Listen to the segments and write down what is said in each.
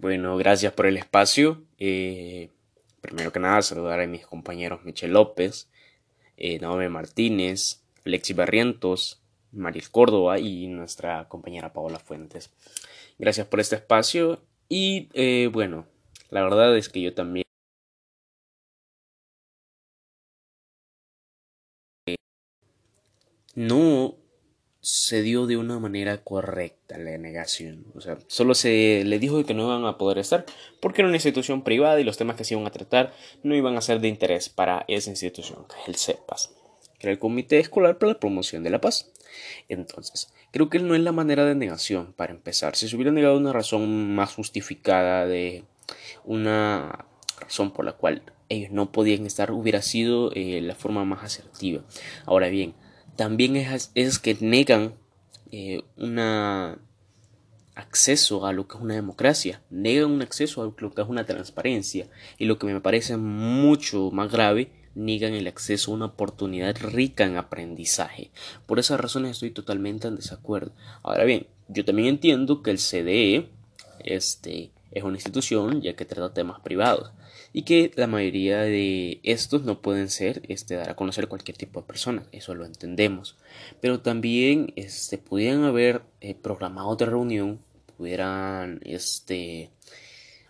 Bueno, gracias por el espacio. Eh, primero que nada, saludar a mis compañeros Michel López, eh, Naomi Martínez, Alexis Barrientos, Maris Córdoba y nuestra compañera Paola Fuentes. Gracias por este espacio y eh, bueno, la verdad es que yo también no se dio de una manera correcta la negación. O sea, solo se le dijo que no iban a poder estar porque era una institución privada y los temas que se iban a tratar no iban a ser de interés para esa institución, que es el CEPAS, que era el Comité Escolar para la Promoción de la Paz. Entonces, creo que no es la manera de negación para empezar. Si se hubiera negado una razón más justificada de una razón por la cual ellos no podían estar, hubiera sido eh, la forma más asertiva. Ahora bien, también es, que negan eh, un acceso a lo que es una democracia, negan un acceso a lo que es una transparencia y lo que me parece mucho más grave, niegan el acceso a una oportunidad rica en aprendizaje. Por esas razones estoy totalmente en desacuerdo. Ahora bien, yo también entiendo que el CDE este, es una institución ya que trata temas privados y que la mayoría de estos no pueden ser este, dar a conocer cualquier tipo de persona, eso lo entendemos, pero también este, pudieran haber eh, programado otra reunión, pudieran este,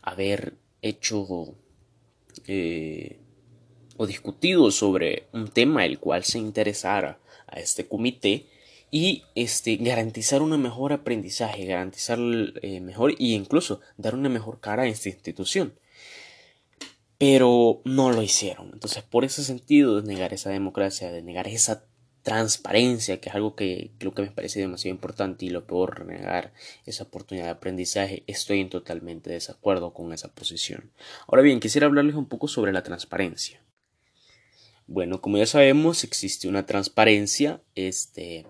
haber hecho eh, o discutido sobre un tema el cual se interesara a este comité y este, garantizar un mejor aprendizaje, garantizar eh, mejor e incluso dar una mejor cara a esta institución. Pero no lo hicieron. Entonces, por ese sentido, negar esa democracia, de negar esa transparencia, que es algo que creo que me parece demasiado importante, y lo peor, negar esa oportunidad de aprendizaje, estoy en totalmente desacuerdo con esa posición. Ahora bien, quisiera hablarles un poco sobre la transparencia. Bueno, como ya sabemos, existe una transparencia, este,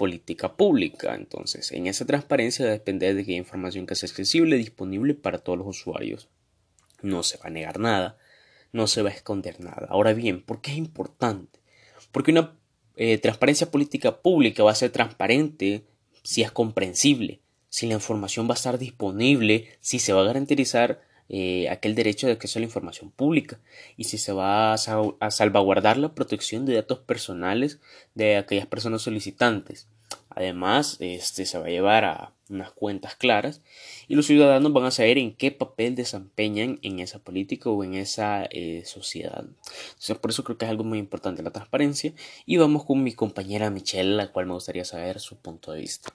política pública. Entonces, en esa transparencia depende de que haya información que sea accesible disponible para todos los usuarios. No se va a negar nada, no se va a esconder nada. Ahora bien, ¿por qué es importante? Porque una eh, transparencia política pública va a ser transparente si es comprensible, si la información va a estar disponible, si se va a garantizar eh, aquel derecho de acceso a la información pública y si se va a, salvaguardar la protección de datos personales de aquellas personas solicitantes. Además, este se va a llevar a unas cuentas claras y los ciudadanos van a saber en qué papel desempeñan en esa política o en esa eh, sociedad. Entonces, por eso creo que es algo muy importante la transparencia. Y vamos con mi compañera Michelle, la cual me gustaría saber su punto de vista.